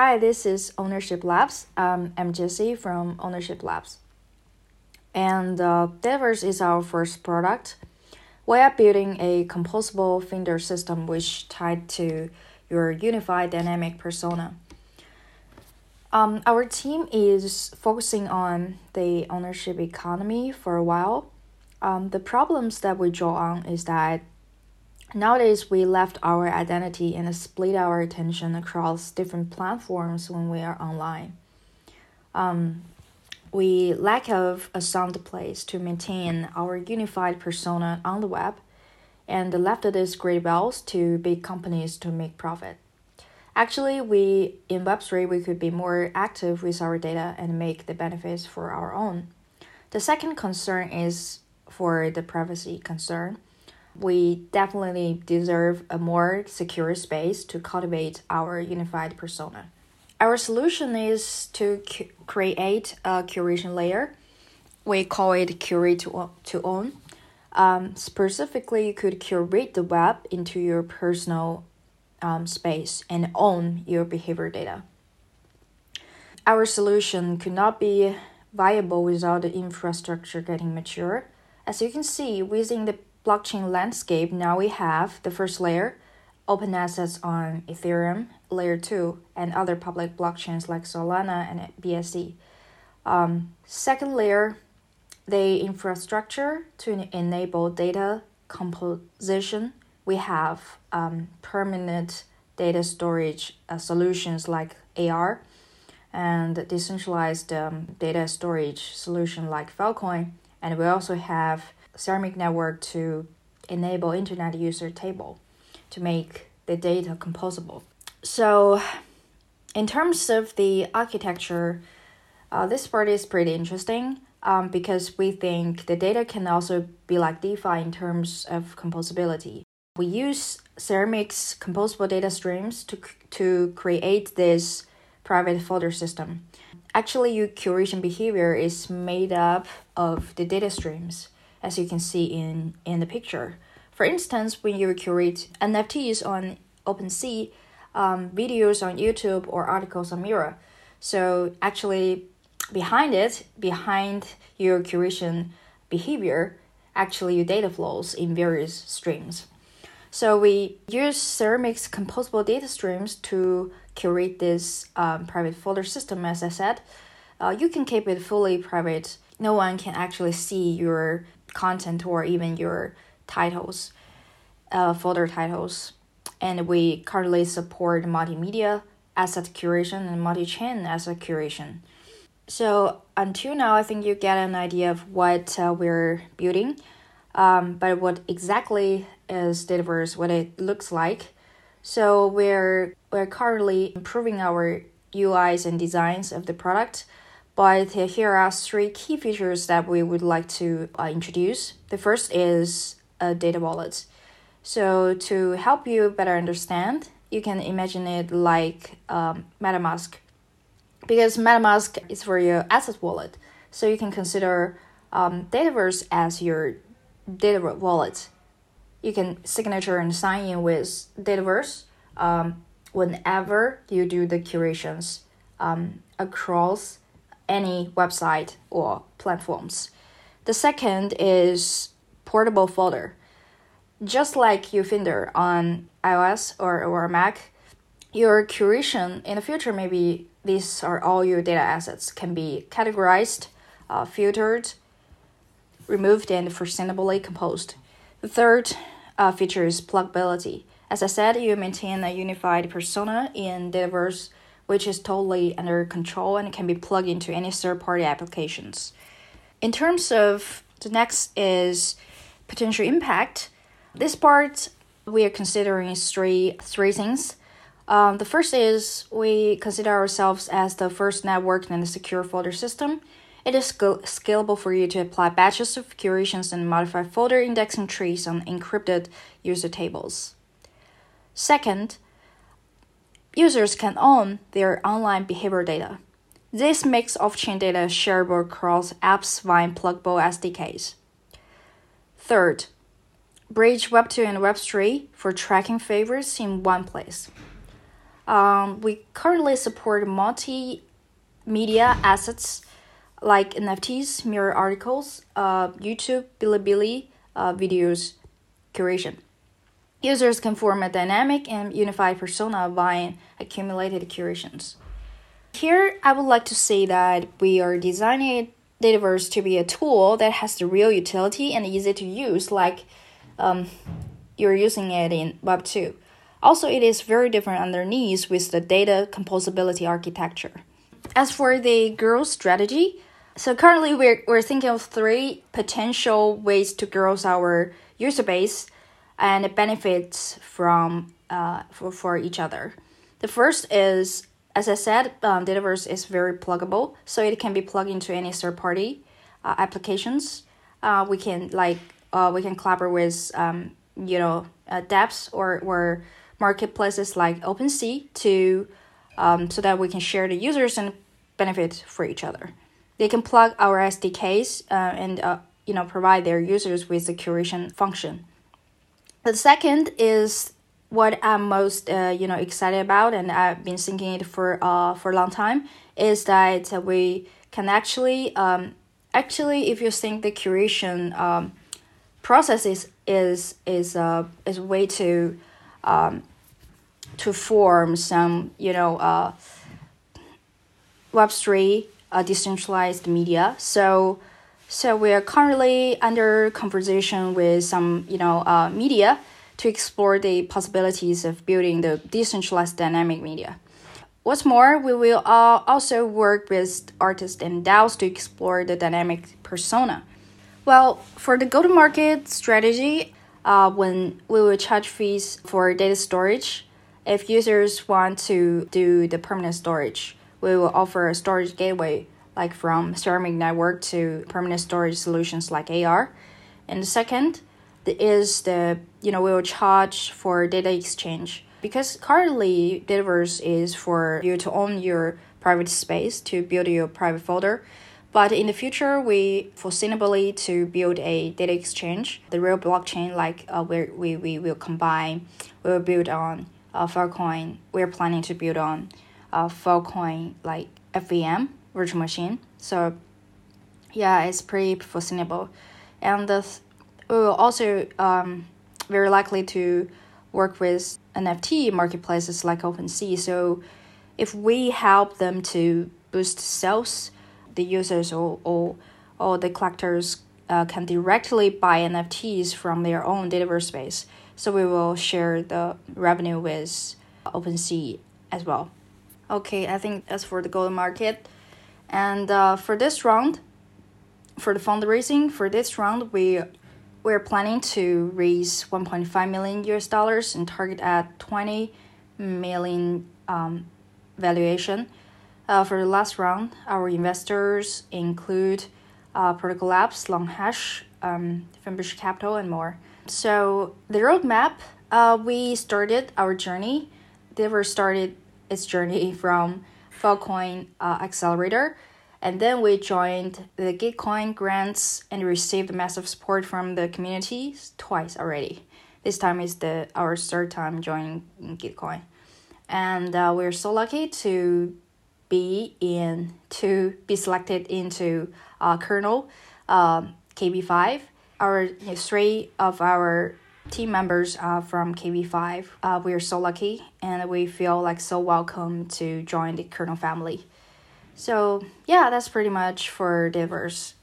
Hi, this is Ownership Labs. Um, I'm Jesse from Ownership Labs. And uh, is our first product. We are building a composable Finder system which tied to your unified dynamic persona. Um, our team is focusing on the ownership economy for a while. Um, the problems that we draw on is that Nowadays, we left our identity and split our attention across different platforms when we are online. Um, we lack of a sound place to maintain our unified persona on the web, and left these great bells to big companies to make profit. Actually, we in Web3 we could be more active with our data and make the benefits for our own. The second concern is for the privacy concern we definitely deserve a more secure space to cultivate our unified persona. Our solution is to cu- create a curation layer. We call it curate to, to own. Um, specifically, you could curate the web into your personal um, space and own your behavior data. Our solution could not be viable without the infrastructure getting mature. As you can see, within the blockchain landscape, now we have the first layer, open assets on Ethereum, layer 2, and other public blockchains like Solana and BSC. Um, second layer, the infrastructure to enable data composition. We have um, permanent data storage uh, solutions like AR and decentralized um, data storage solution like Filecoin. And we also have Ceramic network to enable internet user table to make the data composable. So, in terms of the architecture, uh, this part is pretty interesting um, because we think the data can also be like DeFi in terms of composability. We use Ceramic's composable data streams to, to create this private folder system. Actually, your curation behavior is made up of the data streams as you can see in, in the picture. For instance, when you curate NFTs on OpenSea, um, videos on YouTube, or articles on Mirror. So actually, behind it, behind your curation behavior, actually your data flows in various streams. So we use Ceramic's composable data streams to curate this um, private folder system. As I said, uh, you can keep it fully private. No one can actually see your content or even your titles, uh, folder titles. And we currently support multimedia asset curation and multi-chain asset curation. So until now, I think you get an idea of what uh, we're building. Um, but what exactly is Dataverse, what it looks like. So we're we're currently improving our UIs and designs of the product but here are three key features that we would like to uh, introduce. The first is a data wallet. So to help you better understand, you can imagine it like um, MetaMask, because MetaMask is for your asset wallet. So you can consider um, Dataverse as your data wallet. You can signature and sign in with Dataverse um, whenever you do the curations um, across any website or platforms. The second is portable folder. Just like Finder on iOS or, or Mac, your curation in the future, maybe these are all your data assets, can be categorized, uh, filtered, removed, and sustainably composed. The third uh, feature is pluggability. As I said, you maintain a unified persona in Dataverse which is totally under control and can be plugged into any third party applications. In terms of the next is potential impact, this part we are considering three three things. Um, the first is we consider ourselves as the first network and the secure folder system. It is sc- scalable for you to apply batches of curations and modify folder indexing trees on encrypted user tables. Second, users can own their online behavior data. This makes off-chain data shareable across apps via pluggable SDKs. Third, bridge Web2 and Web3 for tracking favorites in one place. Um, we currently support multimedia assets like NFTs, mirror articles, uh, YouTube, Bilibili, uh, videos curation. Users can form a dynamic and unified persona via accumulated curations. Here, I would like to say that we are designing Dataverse to be a tool that has the real utility and easy to use, like um, you're using it in Web 2. Also, it is very different underneath with the data composability architecture. As for the growth strategy, so currently we're, we're thinking of three potential ways to grow our user base and benefits from uh, for, for each other. The first is, as I said, um, Dataverse is very pluggable, so it can be plugged into any third party uh, applications. Uh, we can like uh, we can collaborate with um, you know uh, dApps or or marketplaces like OpenSea to um, so that we can share the users and benefit for each other. They can plug our SDKs uh, and uh, you know provide their users with the curation function. The second is what I'm most uh, you know excited about, and I've been thinking it for uh for a long time, is that we can actually um actually if you think the curation um process is is is uh is a way to um to form some you know uh Web three uh, decentralized media. So so we are currently under conversation with some, you know, uh, media to explore the possibilities of building the decentralized dynamic media. What's more, we will uh, also work with artists and DAOs to explore the dynamic persona. Well, for the go-to-market strategy, uh, when we will charge fees for data storage, if users want to do the permanent storage, we will offer a storage gateway like from ceramic network to permanent storage solutions like AR. And the second is the you know we will charge for data exchange because currently Dataverse is for you to own your private space to build your private folder. But in the future, we foreseeably to build a data exchange, the real blockchain, like uh, where we, we will combine, we will build on uh, Filecoin. We're planning to build on uh, Filecoin like FVM virtual machine. So yeah, it's pretty foreseeable. And the, we will also um, very likely to work with NFT marketplaces like OpenSea. So if we help them to boost sales, the users or, or, or the collectors uh, can directly buy NFTs from their own Dataverse space. So we will share the revenue with OpenSea as well. Okay, I think as for the gold market, and uh, for this round, for the fundraising for this round, we we're planning to raise 1.5 million US dollars and target at 20 million um, valuation. Uh, for the last round, our investors include uh, Protocol Labs, LongHash, um, Fenbushi Capital, and more. So the roadmap, uh, we started our journey. They were started its journey from Filecoin uh, Accelerator. And then we joined the Gitcoin grants and received massive support from the community twice already. This time is the our third time joining Gitcoin, and uh, we're so lucky to be in to be selected into uh, kernel uh, KB5. Our you know, three of our team members are from KB5. Uh, we are so lucky and we feel like so welcome to join the kernel family. So, yeah, that's pretty much for Dataverse.